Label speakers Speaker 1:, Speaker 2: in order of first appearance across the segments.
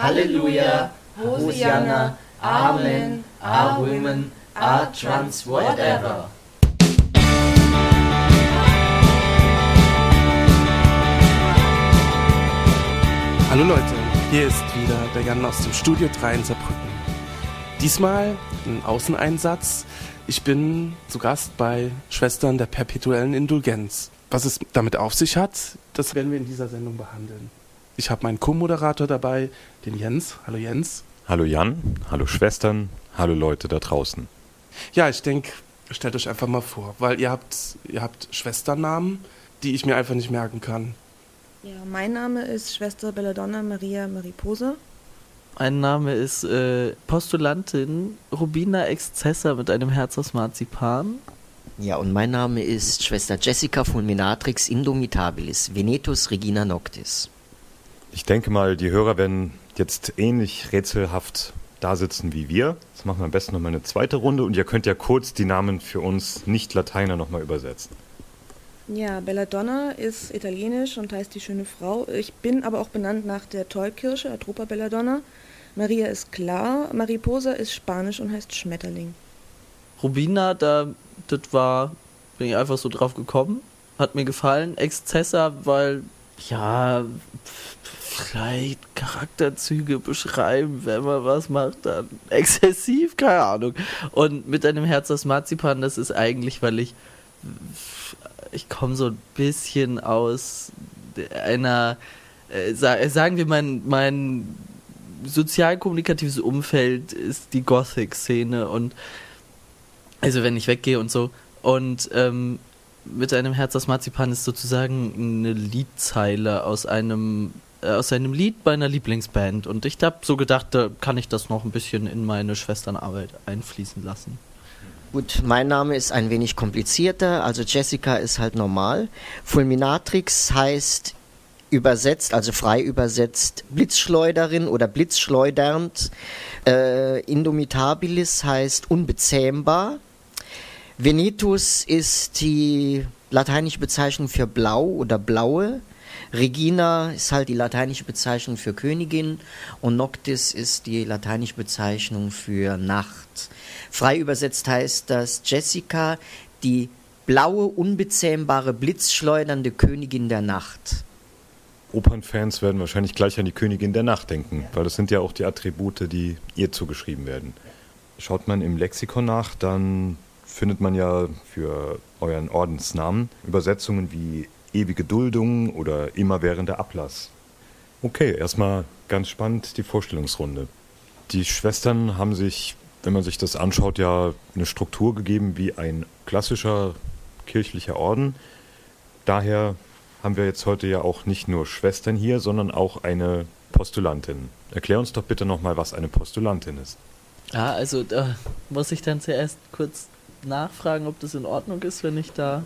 Speaker 1: Halleluja, Hosianna, Amen, A Women, A Trans, whatever.
Speaker 2: Hallo Leute, hier ist wieder der Jan aus dem Studio 3 in Saarbrücken. Diesmal ein Außeneinsatz. Ich bin zu Gast bei Schwestern der perpetuellen Indulgenz. Was es damit auf sich hat, das werden wir in dieser Sendung behandeln. Ich habe meinen Co-Moderator dabei, den Jens. Hallo Jens.
Speaker 3: Hallo Jan, hallo Schwestern, hallo Leute da draußen.
Speaker 2: Ja, ich denke, stellt euch einfach mal vor, weil ihr habt, ihr habt Schwesternamen, die ich mir einfach nicht merken kann.
Speaker 4: Ja, mein Name ist Schwester Belladonna Maria Mariposa.
Speaker 5: Mein Name ist äh, Postulantin Rubina Excessa mit einem Herz aus Marzipan.
Speaker 6: Ja, und mein Name ist Schwester Jessica Fulminatrix Indomitabilis, Venetus Regina Noctis.
Speaker 3: Ich denke mal, die Hörer werden jetzt ähnlich rätselhaft da sitzen wie wir. Jetzt machen wir am besten nochmal eine zweite Runde und ihr könnt ja kurz die Namen für uns Nicht-Lateiner nochmal übersetzen.
Speaker 4: Ja, Belladonna ist italienisch und heißt die schöne Frau. Ich bin aber auch benannt nach der Tollkirsche, Atropa Belladonna. Maria ist klar, Mariposa ist spanisch und heißt Schmetterling.
Speaker 5: Rubina, da, das war, bin ich einfach so drauf gekommen. Hat mir gefallen. Exzessa, weil, ja, vielleicht Charakterzüge beschreiben, wenn man was macht, dann exzessiv, keine Ahnung. Und mit einem Herz aus Marzipan, das ist eigentlich, weil ich, ich komme so ein bisschen aus einer, äh, sagen wir, mein, mein sozialkommunikatives Umfeld ist die Gothic-Szene und also wenn ich weggehe und so und ähm, mit einem Herz aus Marzipan ist sozusagen eine Liedzeile aus einem äh, aus einem Lied bei einer Lieblingsband und ich habe so gedacht, da kann ich das noch ein bisschen in meine Schwesternarbeit einfließen lassen.
Speaker 6: Gut, mein Name ist ein wenig komplizierter, also Jessica ist halt normal. Fulminatrix heißt übersetzt, also frei übersetzt, Blitzschleuderin oder blitzschleudernd. Äh, Indomitabilis heißt unbezähmbar. Venetus ist die lateinische Bezeichnung für blau oder blaue. Regina ist halt die lateinische Bezeichnung für Königin und Noctis ist die lateinische Bezeichnung für Nacht. Frei übersetzt heißt das Jessica, die blaue, unbezähmbare, blitzschleudernde Königin der Nacht.
Speaker 3: Opernfans werden wahrscheinlich gleich an die Königin der Nacht denken, weil das sind ja auch die Attribute, die ihr zugeschrieben werden. Schaut man im Lexikon nach, dann findet man ja für euren Ordensnamen Übersetzungen wie ewige Duldung oder immerwährender Ablass. Okay, erstmal ganz spannend die Vorstellungsrunde. Die Schwestern haben sich, wenn man sich das anschaut, ja eine Struktur gegeben wie ein klassischer kirchlicher Orden. Daher haben wir jetzt heute ja auch nicht nur Schwestern hier, sondern auch eine Postulantin. Erklär uns doch bitte nochmal, was eine Postulantin ist.
Speaker 5: Ah, also da muss ich dann zuerst kurz nachfragen, ob das in Ordnung ist, wenn ich da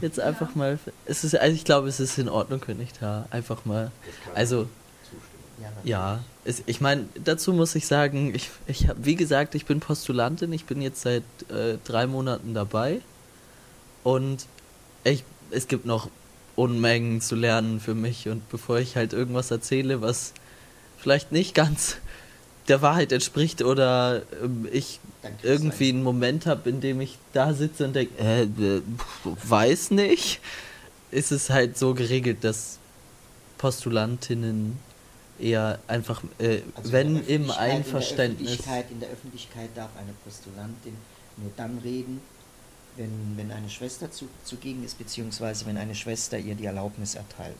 Speaker 5: jetzt einfach mal. Es ist, also ich glaube, es ist in Ordnung, wenn ich da einfach mal. Also ja, es, ich meine, dazu muss ich sagen, ich, ich habe, wie gesagt, ich bin Postulantin, ich bin jetzt seit äh, drei Monaten dabei und ich, es gibt noch Unmengen zu lernen für mich. Und bevor ich halt irgendwas erzähle, was vielleicht nicht ganz der Wahrheit entspricht oder ähm, ich irgendwie einen Moment habe, in dem ich da sitze und denke, äh, weiß nicht, ist es halt so geregelt, dass Postulantinnen eher einfach, äh, also wenn im Einverständnis.
Speaker 6: In der, Öffentlichkeit, in der Öffentlichkeit darf eine Postulantin nur dann reden, wenn, wenn eine Schwester zu, zugegen ist, beziehungsweise wenn eine Schwester ihr die Erlaubnis erteilt.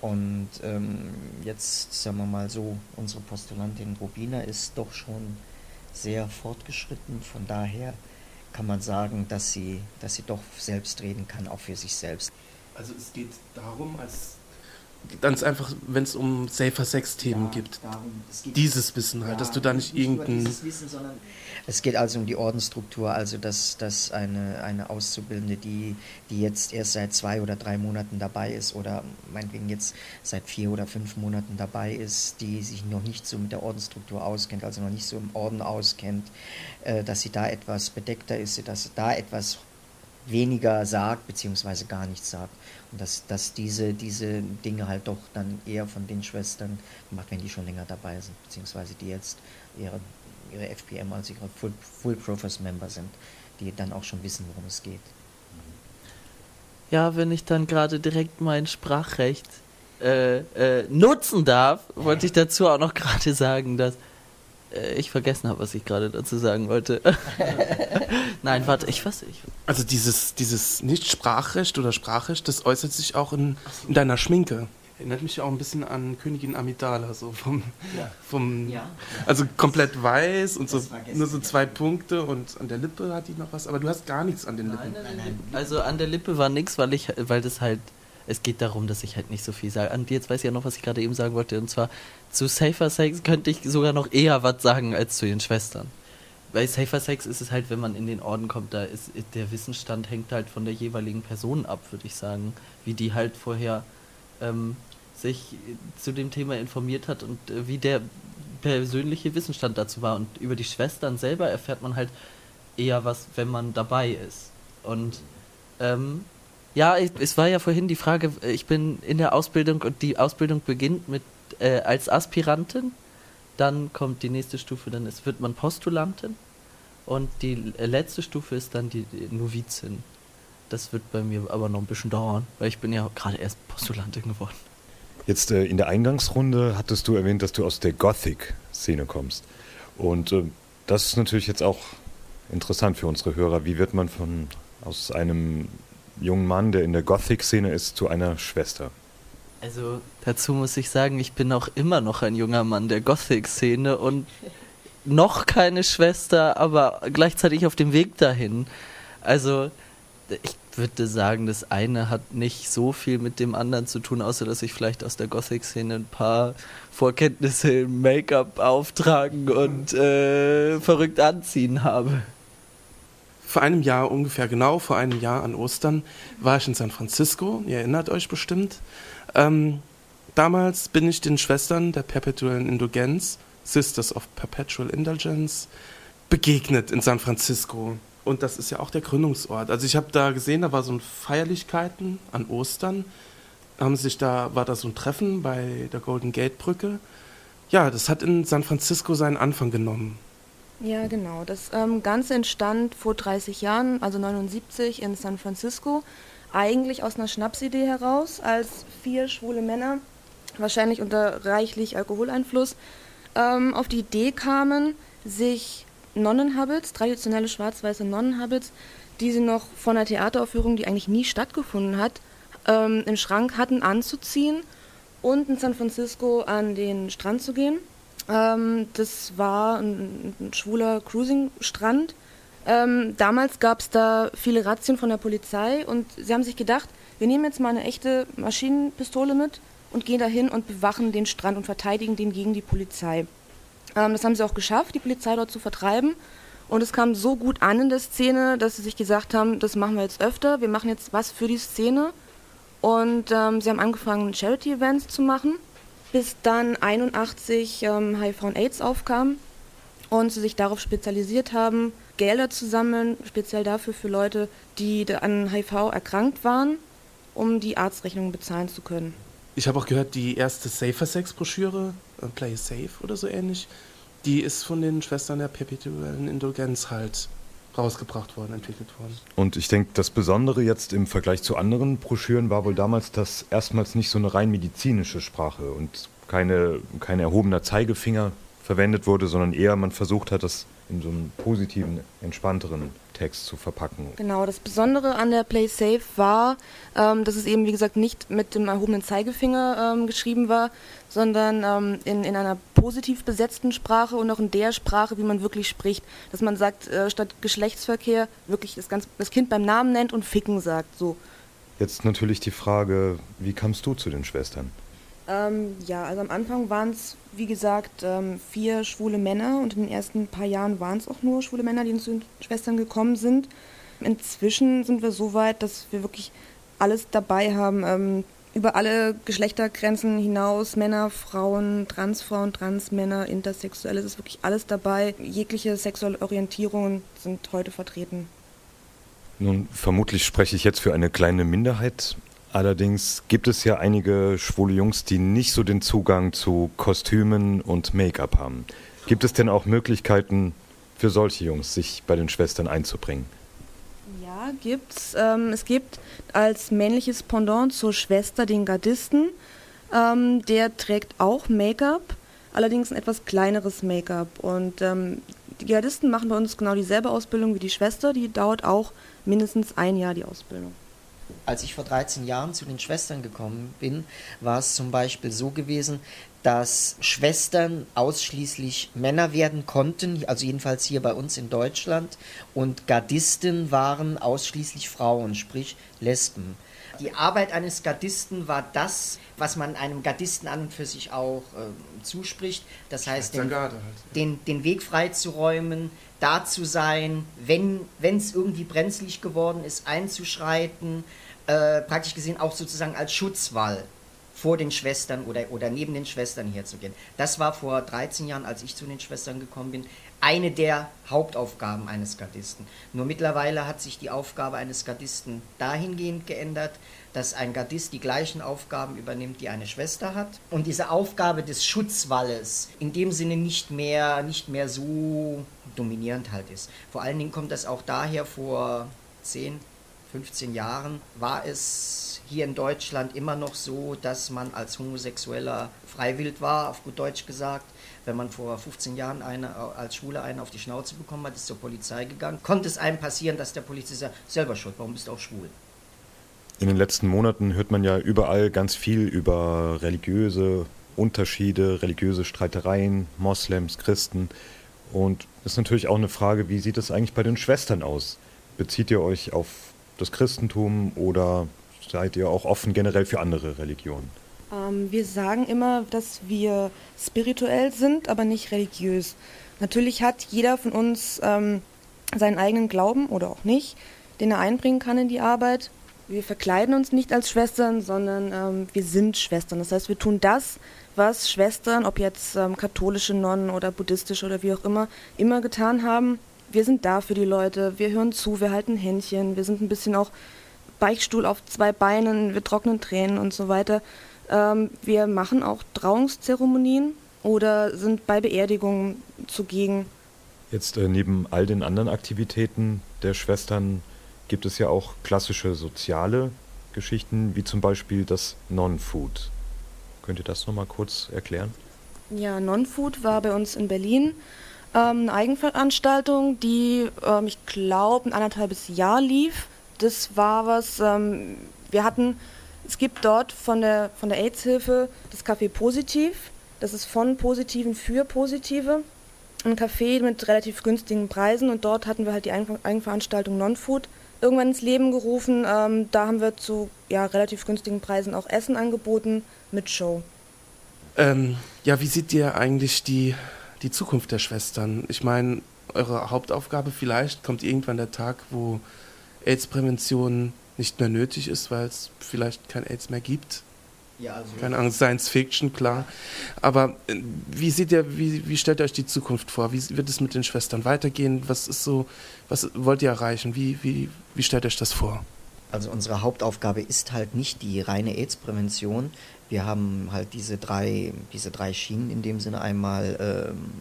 Speaker 6: Und ähm, jetzt, sagen wir mal so, unsere Postulantin Rubina ist doch schon sehr fortgeschritten. Von daher kann man sagen, dass sie, dass sie doch selbst reden kann, auch für sich selbst.
Speaker 2: Also es geht darum, als ganz einfach, wenn es um Safer Sex-Themen ja, gibt. Darum, dieses Wissen halt, ja, dass du da nicht irgendein. Wissen,
Speaker 6: es geht also um die Ordensstruktur, also dass, dass eine, eine Auszubildende, die, die jetzt erst seit zwei oder drei Monaten dabei ist oder meinetwegen jetzt seit vier oder fünf Monaten dabei ist, die sich noch nicht so mit der Ordensstruktur auskennt, also noch nicht so im Orden auskennt, äh, dass sie da etwas bedeckter ist, dass sie da etwas weniger sagt, beziehungsweise gar nichts sagt. Und dass, dass diese, diese Dinge halt doch dann eher von den Schwestern gemacht wenn die schon länger dabei sind, beziehungsweise die jetzt ihre, ihre FPM, also ihre Full, Full Profess Member sind, die dann auch schon wissen, worum es geht.
Speaker 5: Ja, wenn ich dann gerade direkt mein Sprachrecht äh, äh, nutzen darf, wollte ich dazu auch noch gerade sagen, dass ich vergessen habe, was ich gerade dazu sagen wollte. Nein, warte, ich weiß nicht.
Speaker 2: Also dieses, dieses Nicht-Sprachrecht oder Sprachrecht, das äußert sich auch in, in deiner Schminke. Erinnert mich auch ein bisschen an Königin Amidala, so vom,
Speaker 6: Ja.
Speaker 2: vom
Speaker 6: Ja.
Speaker 2: also komplett weiß und so nur so zwei Punkte und an der Lippe hat die noch was, aber du hast gar nichts an den Lippen.
Speaker 5: Also an der Lippe war nix, weil ich, weil das halt, es geht darum, dass ich halt nicht so viel sage. Und jetzt weiß ich ja noch, was ich gerade eben sagen wollte. Und zwar zu Safer Sex könnte ich sogar noch eher was sagen als zu den Schwestern. Bei Safer Sex ist es halt, wenn man in den Orden kommt, da ist der Wissensstand hängt halt von der jeweiligen Person ab, würde ich sagen. Wie die halt vorher ähm, sich zu dem Thema informiert hat und äh, wie der persönliche Wissensstand dazu war. Und über die Schwestern selber erfährt man halt eher was, wenn man dabei ist. Und ähm, ja, ich, es war ja vorhin die Frage, äh, ich bin in der Ausbildung und die Ausbildung beginnt mit äh, als Aspirantin, dann kommt die nächste Stufe, dann ist, wird man Postulantin und die letzte Stufe ist dann die, die Novizin. Das wird bei mir aber noch ein bisschen dauern, weil ich bin ja gerade erst Postulantin geworden.
Speaker 3: Jetzt äh, in der Eingangsrunde hattest du erwähnt, dass du aus der Gothic-Szene kommst. Und äh, das ist natürlich jetzt auch interessant für unsere Hörer. Wie wird man von aus einem jungen Mann, der in der Gothic-Szene ist, zu einer Schwester?
Speaker 5: Also dazu muss ich sagen, ich bin auch immer noch ein junger Mann der Gothic-Szene und noch keine Schwester, aber gleichzeitig auf dem Weg dahin. Also ich würde sagen, das eine hat nicht so viel mit dem anderen zu tun, außer dass ich vielleicht aus der Gothic-Szene ein paar Vorkenntnisse im Make-up auftragen und äh, verrückt anziehen habe.
Speaker 2: Vor einem Jahr, ungefähr genau vor einem Jahr an Ostern, war ich in San Francisco. Ihr erinnert euch bestimmt. Ähm, damals bin ich den Schwestern der perpetuellen Indulgenz, Sisters of Perpetual Indulgence, begegnet in San Francisco. Und das ist ja auch der Gründungsort. Also ich habe da gesehen, da war so ein Feierlichkeiten an Ostern. Haben sich da, war da so ein Treffen bei der Golden Gate Brücke. Ja, das hat in San Francisco seinen Anfang genommen.
Speaker 4: Ja, genau. Das ähm, Ganze entstand vor 30 Jahren, also 79 in San Francisco, eigentlich aus einer Schnapsidee heraus, als vier schwule Männer, wahrscheinlich unter reichlich Alkoholeinfluss, ähm, auf die Idee kamen, sich Nonnenhabits, traditionelle schwarz-weiße Nonnenhabits, die sie noch von einer Theateraufführung, die eigentlich nie stattgefunden hat, ähm, im Schrank hatten, anzuziehen und in San Francisco an den Strand zu gehen. Ähm, das war ein, ein schwuler Cruising-Strand. Ähm, damals gab es da viele Razzien von der Polizei und sie haben sich gedacht, wir nehmen jetzt mal eine echte Maschinenpistole mit und gehen dahin und bewachen den Strand und verteidigen den gegen die Polizei. Ähm, das haben sie auch geschafft, die Polizei dort zu vertreiben. Und es kam so gut an in der Szene, dass sie sich gesagt haben, das machen wir jetzt öfter, wir machen jetzt was für die Szene. Und ähm, sie haben angefangen, Charity-Events zu machen, bis dann 81 ähm, HIV und AIDS aufkam und sie sich darauf spezialisiert haben, Gelder zu sammeln, speziell dafür für Leute, die an HIV erkrankt waren, um die Arztrechnungen bezahlen zu können.
Speaker 2: Ich habe auch gehört, die erste Safer Sex Broschüre, äh, Play Safe oder so ähnlich, die ist von den Schwestern der perpetuellen Indulgenz halt rausgebracht worden, entwickelt worden.
Speaker 3: Und ich denke, das Besondere jetzt im Vergleich zu anderen Broschüren war wohl damals, dass erstmals nicht so eine rein medizinische Sprache und keine, kein erhobener Zeigefinger verwendet wurde, sondern eher man versucht hat, das in so einem positiven, entspannteren Text zu verpacken.
Speaker 4: Genau, das Besondere an der Play Safe war, ähm, dass es eben, wie gesagt, nicht mit dem erhobenen Zeigefinger ähm, geschrieben war, sondern ähm, in, in einer positiv besetzten Sprache und auch in der Sprache, wie man wirklich spricht. Dass man sagt, äh, statt Geschlechtsverkehr wirklich das, ganz, das Kind beim Namen nennt und Ficken sagt. So.
Speaker 3: Jetzt natürlich die Frage, wie kamst du zu den Schwestern?
Speaker 4: Ähm, ja, also am Anfang waren es, wie gesagt, ähm, vier schwule Männer und in den ersten paar Jahren waren es auch nur schwule Männer, die zu den Schwestern gekommen sind. Inzwischen sind wir so weit, dass wir wirklich alles dabei haben, ähm, über alle Geschlechtergrenzen hinaus, Männer, Frauen, Transfrauen, Transmänner, Intersexuelle, es ist wirklich alles dabei. Jegliche sexuelle Orientierungen sind heute vertreten.
Speaker 3: Nun, vermutlich spreche ich jetzt für eine kleine Minderheit. Allerdings gibt es ja einige schwule Jungs, die nicht so den Zugang zu Kostümen und Make-up haben. Gibt es denn auch Möglichkeiten für solche Jungs, sich bei den Schwestern einzubringen?
Speaker 4: Ja, gibt's. Ähm, es gibt als männliches Pendant zur Schwester den Gardisten. Ähm, der trägt auch Make-up, allerdings ein etwas kleineres Make-up. Und ähm, die Gardisten machen bei uns genau dieselbe Ausbildung wie die Schwester. Die dauert auch mindestens ein Jahr, die Ausbildung.
Speaker 6: Als ich vor 13 Jahren zu den Schwestern gekommen bin, war es zum Beispiel so gewesen, dass Schwestern ausschließlich Männer werden konnten, also jedenfalls hier bei uns in Deutschland, und Gardisten waren ausschließlich Frauen, sprich Lesben. Die Arbeit eines Gardisten war das, was man einem Gardisten an und für sich auch äh, zuspricht. Das heißt, den,
Speaker 2: halt.
Speaker 6: den, den Weg freizuräumen, da zu sein, wenn es irgendwie brenzlig geworden ist, einzuschreiten, äh, praktisch gesehen auch sozusagen als Schutzwall vor den Schwestern oder, oder neben den Schwestern herzugehen. Das war vor 13 Jahren, als ich zu den Schwestern gekommen bin, eine der Hauptaufgaben eines Gardisten. Nur mittlerweile hat sich die Aufgabe eines Gardisten dahingehend geändert, dass ein Gardist die gleichen Aufgaben übernimmt, die eine Schwester hat. Und diese Aufgabe des Schutzwalles in dem Sinne nicht mehr, nicht mehr so dominierend halt ist. Vor allen Dingen kommt das auch daher, vor 10, 15 Jahren war es hier in Deutschland immer noch so, dass man als Homosexueller freiwillig war, auf gut Deutsch gesagt. Wenn man vor 15 Jahren eine, als Schwule einen auf die Schnauze bekommen hat, ist zur Polizei gegangen. Konnte es einem passieren, dass der Polizist sagt, selber schuld, warum bist du auch schwul?
Speaker 3: In den letzten Monaten hört man ja überall ganz viel über religiöse Unterschiede, religiöse Streitereien, Moslems, Christen. Und es ist natürlich auch eine Frage, wie sieht es eigentlich bei den Schwestern aus? Bezieht ihr euch auf das Christentum oder seid ihr auch offen generell für andere Religionen?
Speaker 4: Ähm, wir sagen immer, dass wir spirituell sind, aber nicht religiös. Natürlich hat jeder von uns ähm, seinen eigenen Glauben oder auch nicht, den er einbringen kann in die Arbeit. Wir verkleiden uns nicht als Schwestern, sondern ähm, wir sind Schwestern. Das heißt, wir tun das, was Schwestern, ob jetzt ähm, katholische Nonnen oder buddhistische oder wie auch immer, immer getan haben. Wir sind da für die Leute, wir hören zu, wir halten Händchen, wir sind ein bisschen auch Beichtstuhl auf zwei Beinen, wir trocknen Tränen und so weiter. Ähm, wir machen auch Trauungszeremonien oder sind bei Beerdigungen zugegen.
Speaker 3: Jetzt äh, neben all den anderen Aktivitäten der Schwestern gibt es ja auch klassische soziale Geschichten, wie zum Beispiel das Non-Food. Könnt ihr das nochmal kurz erklären?
Speaker 4: Ja, Non-Food war bei uns in Berlin ähm, eine Eigenveranstaltung, die, ähm, ich glaube, ein anderthalbes Jahr lief. Das war was, ähm, wir hatten, es gibt dort von der, von der AIDS-Hilfe das Café Positiv. Das ist von Positiven für Positive. Ein Café mit relativ günstigen Preisen und dort hatten wir halt die Eigenveranstaltung Non-Food irgendwann ins Leben gerufen. Ähm, da haben wir zu ja, relativ günstigen Preisen auch Essen angeboten mit Show.
Speaker 2: Ähm, ja, wie seht ihr eigentlich die, die Zukunft der Schwestern? Ich meine, eure Hauptaufgabe vielleicht kommt irgendwann der Tag, wo AIDS-Prävention nicht mehr nötig ist, weil es vielleicht kein AIDS mehr gibt. Ja, also Keine Ahnung, Science Fiction, klar. Aber äh, wie seht ihr, wie, wie stellt ihr euch die Zukunft vor? Wie wird es mit den Schwestern weitergehen? Was ist so, was wollt ihr erreichen? Wie, wie, wie stellt ihr euch das vor?
Speaker 6: Also unsere Hauptaufgabe ist halt nicht die reine AIDS-Prävention. Wir haben halt diese drei, diese drei Schienen in dem Sinne einmal, ähm,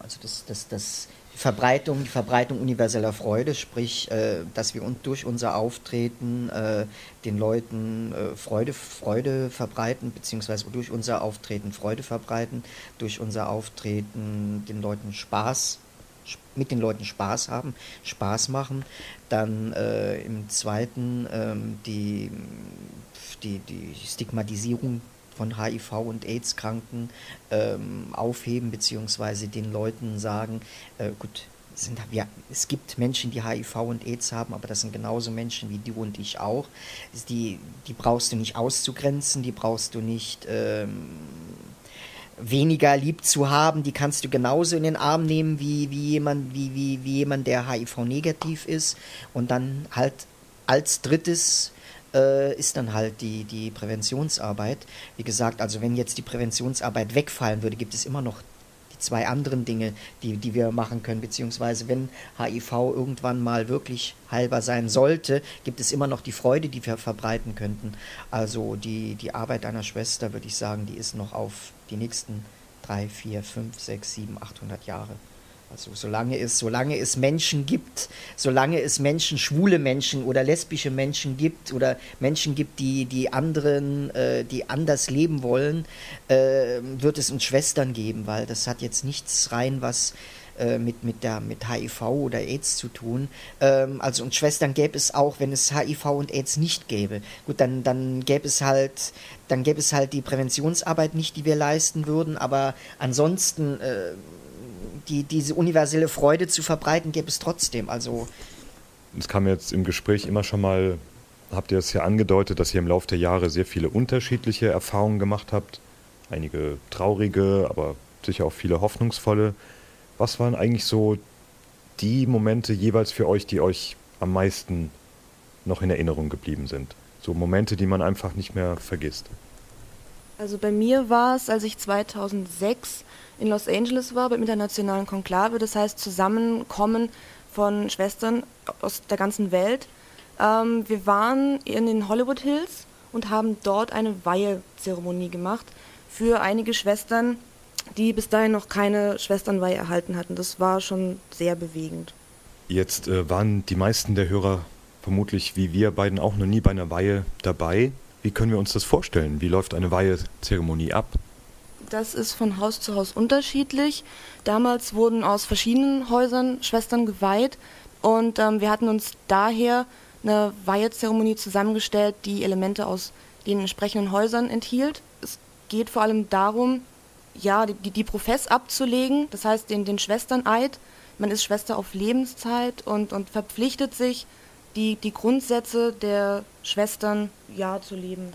Speaker 6: also das, das, das Verbreitung, die Verbreitung universeller Freude, sprich, äh, dass wir durch unser Auftreten äh, den Leuten äh, Freude, Freude verbreiten, beziehungsweise durch unser Auftreten Freude verbreiten, durch unser Auftreten den Leuten Spaß, mit den Leuten Spaß haben, Spaß machen. Dann im zweiten ähm, die, die, die Stigmatisierung von HIV und AIDS-Kranken ähm, aufheben, beziehungsweise den Leuten sagen, äh, gut, sind, ja, es gibt Menschen, die HIV und AIDS haben, aber das sind genauso Menschen wie du und ich auch. Die, die brauchst du nicht auszugrenzen, die brauchst du nicht ähm, weniger lieb zu haben, die kannst du genauso in den Arm nehmen wie, wie, jemand, wie, wie, wie jemand, der HIV-negativ ist. Und dann halt als drittes äh, ist dann halt die, die Präventionsarbeit. Wie gesagt, also wenn jetzt die Präventionsarbeit wegfallen würde, gibt es immer noch die zwei anderen Dinge, die, die wir machen können, beziehungsweise wenn HIV irgendwann mal wirklich heilbar sein sollte, gibt es immer noch die Freude, die wir verbreiten könnten. Also die, die Arbeit einer Schwester, würde ich sagen, die ist noch auf die nächsten drei, vier, fünf, sechs, sieben, achthundert Jahre. Also solange es, solange es Menschen gibt, solange es Menschen, schwule Menschen oder lesbische Menschen gibt oder Menschen gibt, die, die anderen, äh, die anders leben wollen, äh, wird es uns Schwestern geben, weil das hat jetzt nichts rein, was äh, mit, mit, der, mit HIV oder AIDS zu tun. Ähm, also und Schwestern gäbe es auch, wenn es HIV und AIDS nicht gäbe. Gut, dann, dann gäbe es halt, dann gäbe es halt die Präventionsarbeit nicht, die wir leisten würden, aber ansonsten äh, die, diese universelle Freude zu verbreiten, gäbe es trotzdem. Also
Speaker 3: es kam jetzt im Gespräch immer schon mal, habt ihr es ja angedeutet, dass ihr im Laufe der Jahre sehr viele unterschiedliche Erfahrungen gemacht habt. Einige traurige, aber sicher auch viele hoffnungsvolle. Was waren eigentlich so die Momente jeweils für euch, die euch am meisten noch in Erinnerung geblieben sind? So Momente, die man einfach nicht mehr vergisst.
Speaker 4: Also bei mir war es, als ich 2006 in Los Angeles war beim internationalen Konklave, das heißt Zusammenkommen von Schwestern aus der ganzen Welt. Ähm, wir waren in den Hollywood Hills und haben dort eine Weihezeremonie gemacht für einige Schwestern, die bis dahin noch keine Schwesternweihe erhalten hatten. Das war schon sehr bewegend.
Speaker 3: Jetzt äh, waren die meisten der Hörer vermutlich wie wir beiden auch noch nie bei einer Weihe dabei. Wie können wir uns das vorstellen? Wie läuft eine Weihezeremonie ab?
Speaker 4: Das ist von Haus zu Haus unterschiedlich. Damals wurden aus verschiedenen Häusern Schwestern geweiht und ähm, wir hatten uns daher eine Weihezeremonie zusammengestellt, die Elemente aus den entsprechenden Häusern enthielt. Es geht vor allem darum, ja, die, die Profess abzulegen, das heißt den, den Schwesterneid. Man ist Schwester auf Lebenszeit und, und verpflichtet sich, die, die Grundsätze der Schwestern ja zu leben.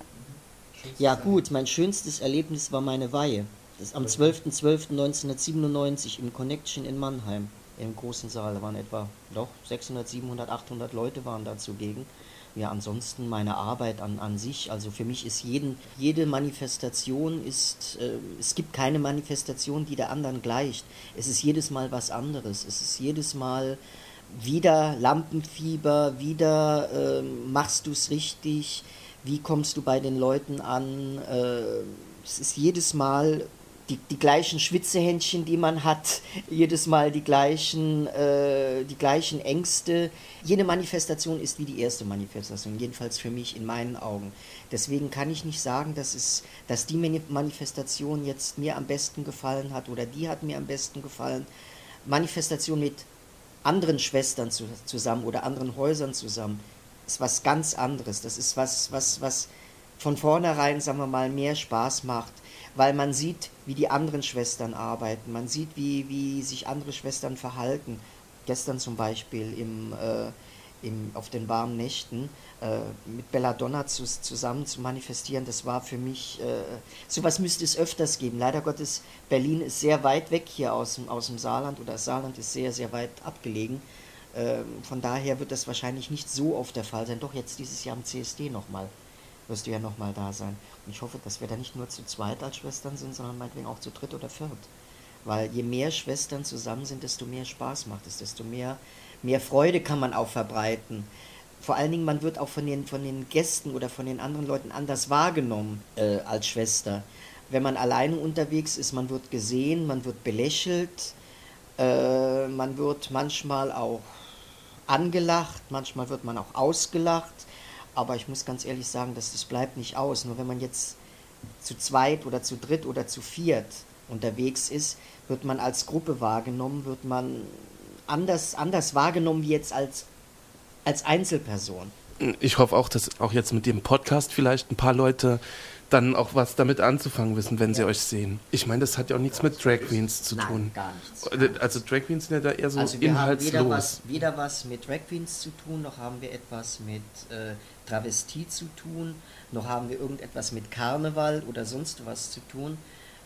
Speaker 6: Ja gut, mein schönstes Erlebnis war meine Weihe. Das am 12.12.1997 im Connection in Mannheim, im großen Saal. Da waren etwa doch 600, 700, 800 Leute waren da zugegen. Ja, ansonsten meine Arbeit an, an sich, also für mich ist jeden, jede Manifestation ist, äh, es gibt keine Manifestation, die der anderen gleicht. Es ist jedes Mal was anderes. Es ist jedes Mal wieder Lampenfieber, wieder äh, machst du es richtig, wie kommst du bei den Leuten an. Äh, es ist jedes Mal die, die gleichen Schwitzehändchen, die man hat, jedes Mal die gleichen, äh, die gleichen Ängste. Jede Manifestation ist wie die erste Manifestation, jedenfalls für mich in meinen Augen. Deswegen kann ich nicht sagen, dass, es, dass die Manifestation jetzt mir am besten gefallen hat oder die hat mir am besten gefallen. Manifestation mit anderen Schwestern zu, zusammen oder anderen Häusern zusammen ist was ganz anderes. Das ist was, was, was von vornherein, sagen wir mal, mehr Spaß macht, weil man sieht, wie die anderen Schwestern arbeiten, man sieht, wie, wie sich andere Schwestern verhalten. Gestern zum Beispiel im, äh, im, auf den warmen Nächten äh, mit Belladonna zu, zusammen zu manifestieren, das war für mich, äh, sowas müsste es öfters geben. Leider Gottes, Berlin ist sehr weit weg hier aus dem, aus dem Saarland oder das Saarland ist sehr, sehr weit abgelegen. Ähm, von daher wird das wahrscheinlich nicht so oft der Fall sein. Doch jetzt dieses Jahr am CSD nochmal wirst du ja nochmal da sein. Und ich hoffe, dass wir da nicht nur zu zweit als Schwestern sind, sondern meinetwegen auch zu dritt oder viert. Weil je mehr Schwestern zusammen sind, desto mehr Spaß macht es, desto mehr, mehr Freude kann man auch verbreiten. Vor allen Dingen, man wird auch von den, von den Gästen oder von den anderen Leuten anders wahrgenommen äh, als Schwester. Wenn man alleine unterwegs ist, man wird gesehen, man wird belächelt, äh, man wird manchmal auch angelacht, manchmal wird man auch ausgelacht, aber ich muss ganz ehrlich sagen, dass das bleibt nicht aus. Nur wenn man jetzt zu zweit oder zu dritt oder zu viert unterwegs ist, wird man als Gruppe wahrgenommen, wird man anders, anders wahrgenommen wie jetzt als, als Einzelperson.
Speaker 2: Ich hoffe auch, dass auch jetzt mit dem Podcast vielleicht ein paar Leute dann auch was damit anzufangen wissen, wenn sie euch sehen. Ich meine, das hat ja auch nichts mit Drag Queens zu
Speaker 6: Nein,
Speaker 2: tun.
Speaker 6: gar nichts.
Speaker 2: Äh, Also Drag Queens sind ja da eher so
Speaker 6: Also wir haben
Speaker 2: inhaltslos.
Speaker 6: weder was, weder was mit Drag Queens zu tun, noch haben wir etwas mit äh, Travestie zu tun, noch haben wir irgendetwas mit Karneval oder sonst was zu tun.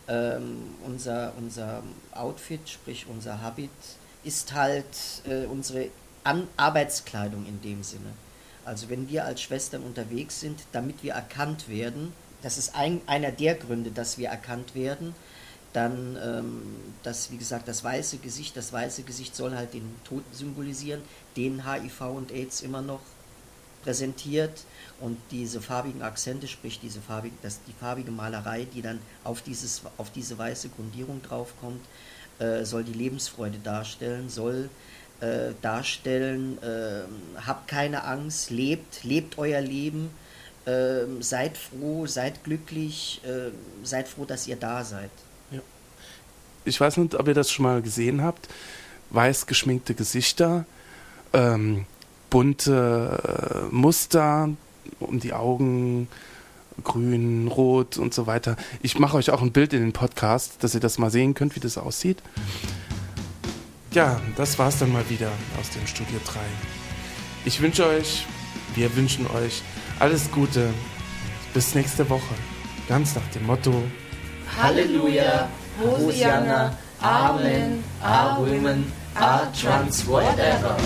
Speaker 6: Ähm, unser, unser Outfit, sprich unser Habit, ist halt äh, unsere An Arbeitskleidung in dem Sinne. Also wenn wir als Schwestern unterwegs sind, damit wir erkannt werden, das ist ein, einer der Gründe, dass wir erkannt werden, Dann ähm, das, wie gesagt, das weiße Gesicht, das weiße Gesicht soll halt den Tod symbolisieren, den HIV und AIDS immer noch präsentiert und diese farbigen Akzente, sprich diese farbige, das, die farbige Malerei, die dann auf, dieses, auf diese weiße Grundierung draufkommt, äh, soll die Lebensfreude darstellen, soll äh, darstellen, äh, habt keine Angst, lebt, lebt euer Leben, äh, seid froh, seid glücklich, äh, seid froh, dass ihr da seid.
Speaker 2: Ja. Ich weiß nicht, ob ihr das schon mal gesehen habt. Weiß geschminkte Gesichter, ähm, bunte äh, Muster um die Augen, grün, rot und so weiter. Ich mache euch auch ein Bild in den Podcast, dass ihr das mal sehen könnt, wie das aussieht. Ja, das war's dann mal wieder aus dem Studio 3. Ich wünsche euch, wir wünschen euch alles Gute. Bis nächste Woche. Ganz nach dem Motto
Speaker 1: Halleluja, Hosianna, Amen, A Women, A Trans, whatever.